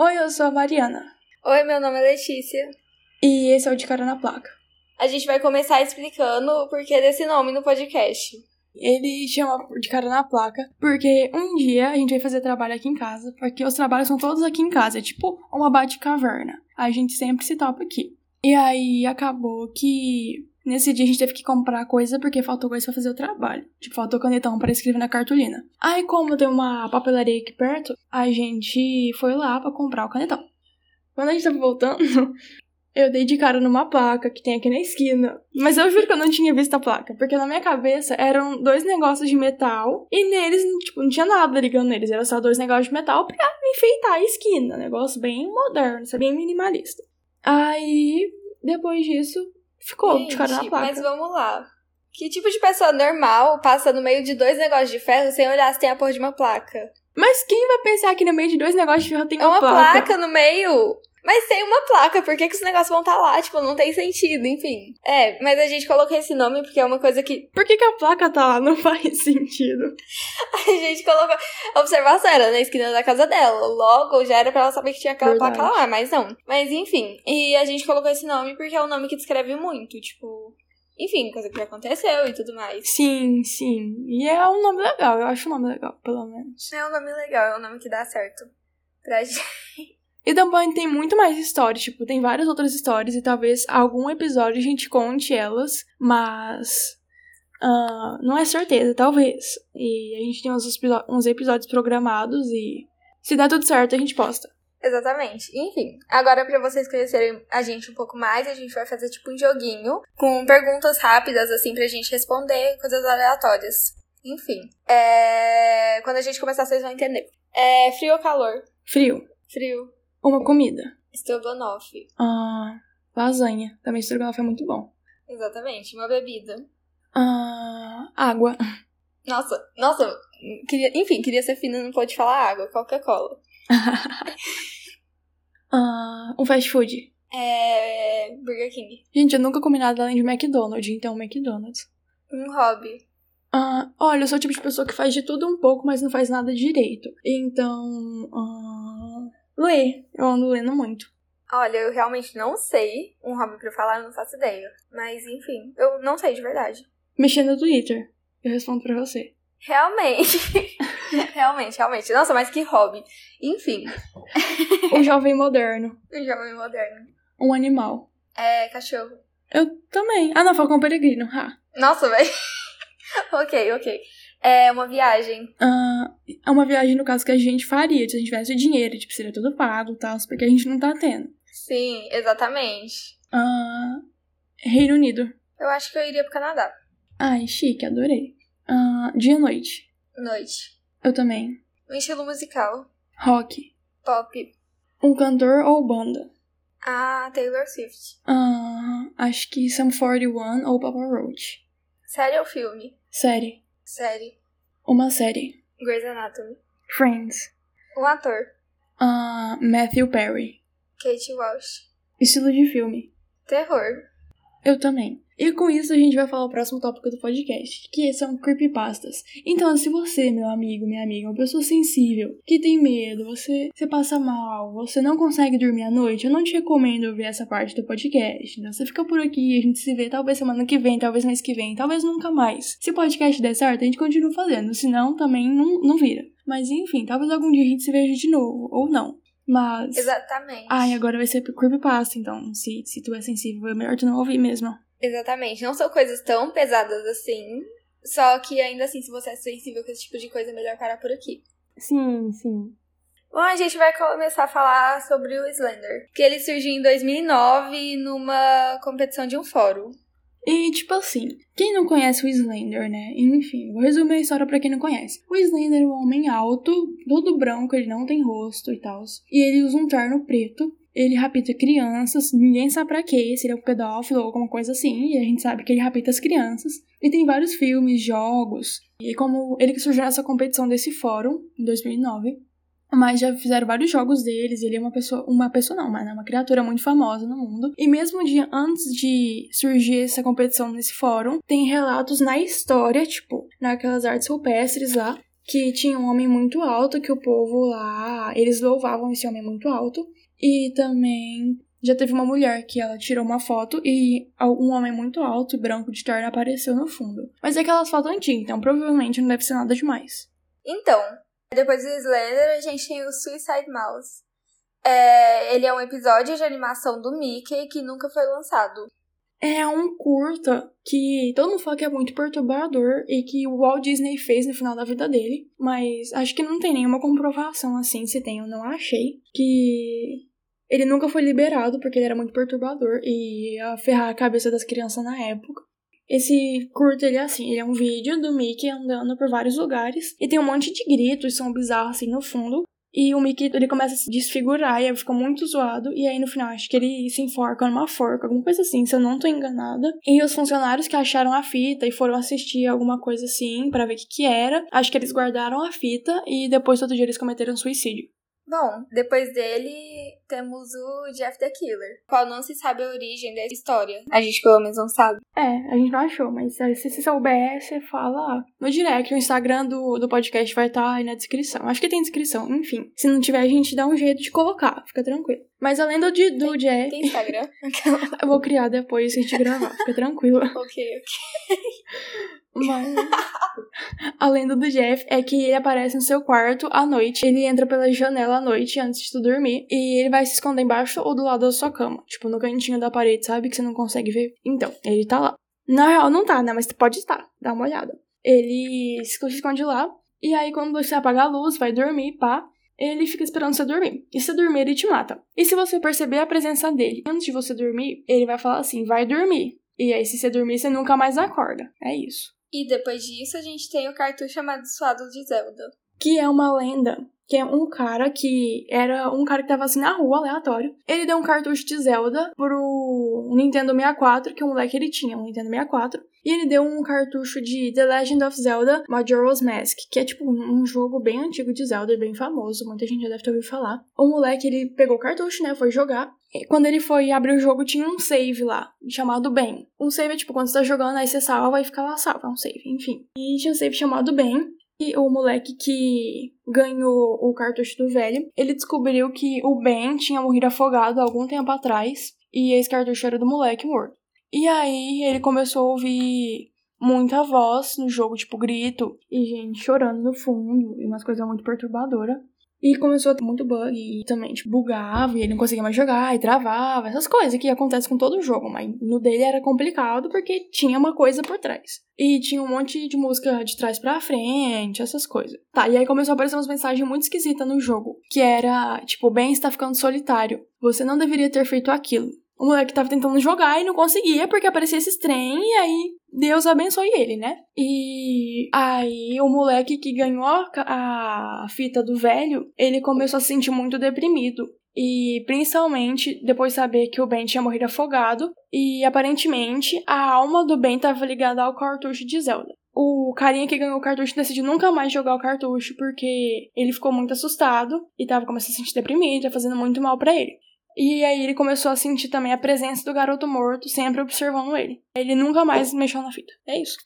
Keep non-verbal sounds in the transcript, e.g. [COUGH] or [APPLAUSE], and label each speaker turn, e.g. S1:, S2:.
S1: Oi, eu sou a Mariana.
S2: Oi, meu nome é Letícia.
S1: E esse é o De Cara na Placa.
S2: A gente vai começar explicando o porquê desse nome no podcast.
S1: Ele chama De Cara na Placa porque um dia a gente vai fazer trabalho aqui em casa, porque os trabalhos são todos aqui em casa, é tipo uma bate-caverna. A gente sempre se topa aqui. E aí acabou que Nesse dia a gente teve que comprar coisa porque faltou coisa pra fazer o trabalho. Tipo, faltou canetão para escrever na cartolina. Aí, como tem uma papelaria aqui perto, a gente foi lá para comprar o canetão. Quando a gente tava voltando, [LAUGHS] eu dei de cara numa placa que tem aqui na esquina. Mas eu juro que eu não tinha visto a placa, porque na minha cabeça eram dois negócios de metal e neles, tipo, não tinha nada ligando neles, era só dois negócios de metal pra enfeitar a esquina. negócio bem moderno, bem minimalista. Aí, depois disso, Ficou
S2: Gente,
S1: de cara na placa.
S2: Mas vamos lá. Que tipo de pessoa normal passa no meio de dois negócios de ferro sem olhar se tem a porra de uma placa?
S1: Mas quem vai pensar que no meio de dois negócios de ferro tem
S2: é
S1: uma,
S2: uma
S1: placa?
S2: placa no meio. Mas tem uma placa, por que, que os negócios vão estar tá lá? Tipo, não tem sentido, enfim. É, mas a gente colocou esse nome porque é uma coisa que.
S1: Por que, que a placa tá lá? Não [LAUGHS] faz sentido.
S2: A gente colocou. A observação era na esquina da casa dela. Logo, já era pra ela saber que tinha aquela
S1: Verdade.
S2: placa lá, mas não. Mas enfim. E a gente colocou esse nome porque é um nome que descreve muito, tipo. Enfim, coisa que aconteceu e tudo mais.
S1: Sim, sim. E é um nome legal, eu acho um nome legal, pelo menos.
S2: É um nome legal, é um nome que dá certo pra [LAUGHS] gente.
S1: E também tem muito mais histórias, tipo, tem várias outras histórias e talvez algum episódio a gente conte elas, mas. ah, não é certeza, talvez. E a gente tem uns, uns episódios programados e. Se der tudo certo, a gente posta.
S2: Exatamente. Enfim, agora pra vocês conhecerem a gente um pouco mais, a gente vai fazer tipo um joguinho com perguntas rápidas, assim, pra gente responder coisas aleatórias. Enfim, é... quando a gente começar, vocês vão entender. É frio ou calor?
S1: Frio.
S2: Frio.
S1: Uma comida.
S2: Estrogonofe.
S1: Ah, lasanha. Também estrogonofe é muito bom.
S2: Exatamente. Uma bebida.
S1: Ah, água.
S2: Nossa, nossa. Queria... Enfim, queria ser fina, não pode falar água. Coca-Cola. [LAUGHS]
S1: Ah, um fast food.
S2: É... Burger King.
S1: Gente, eu nunca comi nada além de McDonald's, então McDonald's.
S2: Um hobby.
S1: Ah, olha, eu sou o tipo de pessoa que faz de tudo um pouco, mas não faz nada direito. Então, ah, ler. Eu ando lendo muito.
S2: Olha, eu realmente não sei um hobby pra falar, eu não faço ideia. Mas, enfim, eu não sei de verdade.
S1: Mexer no Twitter. Eu respondo pra você.
S2: Realmente. [LAUGHS] realmente, realmente. Nossa, mas que hobby. Enfim, [LAUGHS]
S1: O jovem moderno. [LAUGHS]
S2: um jovem moderno.
S1: Um animal.
S2: É, cachorro.
S1: Eu também. Ah, não, Falcão Peregrino. Ha.
S2: Nossa, velho. ok, ok. É uma viagem.
S1: Ah, é uma viagem, no caso, que a gente faria. Se a gente tivesse dinheiro, tipo, seria tudo pago e tal, porque a gente não tá tendo.
S2: Sim, exatamente.
S1: Ah, Reino Unido.
S2: Eu acho que eu iria pro Canadá.
S1: Ai, chique, adorei. Ah, dia e noite.
S2: Noite.
S1: Eu também.
S2: Um estilo musical.
S1: Rock.
S2: Pop.
S1: Um cantor ou banda?
S2: Ah, Taylor Swift.
S1: Ah, acho que Sum 41 ou Papa Roach.
S2: Série ou filme?
S1: Série.
S2: Série.
S1: Uma série.
S2: Grey's Anatomy.
S1: Friends.
S2: Um ator.
S1: Ah, Matthew Perry.
S2: Kate Walsh.
S1: Estilo de filme.
S2: Terror.
S1: Eu também. E com isso a gente vai falar o próximo tópico do podcast, que são creepypastas. Então, se você, meu amigo, minha amiga, é uma pessoa sensível, que tem medo, você, você passa mal, você não consegue dormir à noite, eu não te recomendo ouvir essa parte do podcast. Então, você fica por aqui, a gente se vê talvez semana que vem, talvez mês que vem, talvez nunca mais. Se o podcast der certo, a gente continua fazendo, senão também não, não vira. Mas enfim, talvez algum dia a gente se veja de novo, ou não. Mas.
S2: Exatamente.
S1: Ai, agora vai ser creepypasta, então se, se tu é sensível, é melhor tu não ouvir mesmo.
S2: Exatamente. Não são coisas tão pesadas assim. Só que ainda assim, se você é sensível com esse tipo de coisa, é melhor parar por aqui.
S1: Sim, sim.
S2: Bom, a gente vai começar a falar sobre o Slender. Que ele surgiu em 2009 numa competição de um fórum.
S1: E, tipo assim, quem não conhece o Slender, né? Enfim, vou resumir a história pra quem não conhece. O Slender é um homem alto, todo branco, ele não tem rosto e tal. E ele usa um terno preto. Ele rapta crianças, ninguém sabe pra quê, se ele é um pedófilo ou alguma coisa assim, e a gente sabe que ele rapta as crianças. E tem vários filmes, jogos. E como ele que surgiu nessa competição desse fórum, em 2009, mas já fizeram vários jogos deles, ele é uma pessoa, uma pessoa não, mas é uma criatura muito famosa no mundo. E mesmo um dia antes de surgir essa competição nesse fórum, tem relatos na história, tipo, naquelas artes rupestres lá, que tinha um homem muito alto, que o povo lá, eles louvavam esse homem muito alto. E também já teve uma mulher que ela tirou uma foto e um homem muito alto e branco de terno apareceu no fundo. Mas é aquelas fotos antigas, então provavelmente não deve ser nada demais.
S2: Então, depois do Slender, a gente tem o Suicide Mouse. É, ele é um episódio de animação do Mickey que nunca foi lançado.
S1: É um curta que todo mundo fala que é muito perturbador e que o Walt Disney fez no final da vida dele, mas acho que não tem nenhuma comprovação assim, se tem eu não achei, que ele nunca foi liberado porque ele era muito perturbador e ia ferrar a cabeça das crianças na época. Esse curto, ele é assim, ele é um vídeo do Mickey andando por vários lugares e tem um monte de gritos, som bizarros assim no fundo. E o Mickey, ele começa a se desfigurar e aí fica muito zoado. E aí no final, acho que ele se enforca numa forca, alguma coisa assim, se eu não tô enganada. E os funcionários que acharam a fita e foram assistir alguma coisa assim para ver o que que era, acho que eles guardaram a fita e depois todo dia eles cometeram suicídio.
S2: Bom, depois dele temos o Jeff the Killer, qual não se sabe a origem da história. A gente pelo menos não sabe.
S1: É, a gente não achou, mas se você souber, você fala no direct. O Instagram do, do podcast vai estar tá aí na descrição. Acho que tem descrição, enfim. Se não tiver, a gente dá um jeito de colocar, fica tranquilo. Mas além do, do
S2: tem,
S1: Jeff.
S2: Tem Instagram? [LAUGHS]
S1: eu vou criar depois que a gente gravar, fica tranquilo. [LAUGHS]
S2: ok, ok.
S1: Mas. [LAUGHS] A lenda do Jeff é que ele aparece no seu quarto à noite. Ele entra pela janela à noite antes de tu dormir. E ele vai se esconder embaixo ou do lado da sua cama. Tipo, no cantinho da parede, sabe? Que você não consegue ver. Então, ele tá lá. Na real, não tá, né? Mas pode estar. Dá uma olhada. Ele se esconde lá. E aí, quando você apagar a luz, vai dormir, pá. Ele fica esperando você dormir. E se dormir, ele te mata. E se você perceber a presença dele antes de você dormir, ele vai falar assim: vai dormir. E aí, se você dormir, você nunca mais acorda. É isso.
S2: E depois disso, a gente tem o cartucho amaldiçoado de Zelda.
S1: Que é uma lenda. Que é um cara que era um cara que tava assim na rua, aleatório. Ele deu um cartucho de Zelda pro Nintendo 64, que o moleque ele tinha, um Nintendo 64. E ele deu um cartucho de The Legend of Zelda Majora's Mask, que é tipo um jogo bem antigo de Zelda, bem famoso, muita gente já deve ter ouvido falar. O moleque, ele pegou o cartucho, né, foi jogar. E quando ele foi abrir o jogo, tinha um save lá, chamado Ben. Um save é tipo, quando você tá jogando, aí você salva e fica lá salvo, é um save, enfim. E tinha um save chamado Ben, e o moleque que ganhou o cartucho do velho, ele descobriu que o Ben tinha morrido afogado algum tempo atrás, e esse cartucho era do moleque morto. E aí ele começou a ouvir muita voz no jogo, tipo grito, e gente chorando no fundo, e umas coisas muito perturbadoras. E começou a ter muito bug e também, tipo, bugava e ele não conseguia mais jogar e travava, essas coisas que acontecem com todo jogo, mas no dele era complicado porque tinha uma coisa por trás. E tinha um monte de música de trás pra frente, essas coisas. Tá, e aí começou a aparecer umas mensagens muito esquisitas no jogo, que era, tipo, Ben está ficando solitário. Você não deveria ter feito aquilo. O moleque tava tentando jogar e não conseguia porque aparecia esse trem e aí Deus abençoe ele, né? E aí o moleque que ganhou a fita do velho, ele começou a se sentir muito deprimido. E principalmente depois de saber que o Ben tinha morrido afogado e aparentemente a alma do Ben estava ligada ao cartucho de Zelda. O carinha que ganhou o cartucho decidiu nunca mais jogar o cartucho porque ele ficou muito assustado e tava começando a se sentir deprimido, fazendo muito mal para ele. E aí ele começou a sentir também a presença do garoto morto, sempre observando ele. Ele nunca mais mexeu na fita. É isso.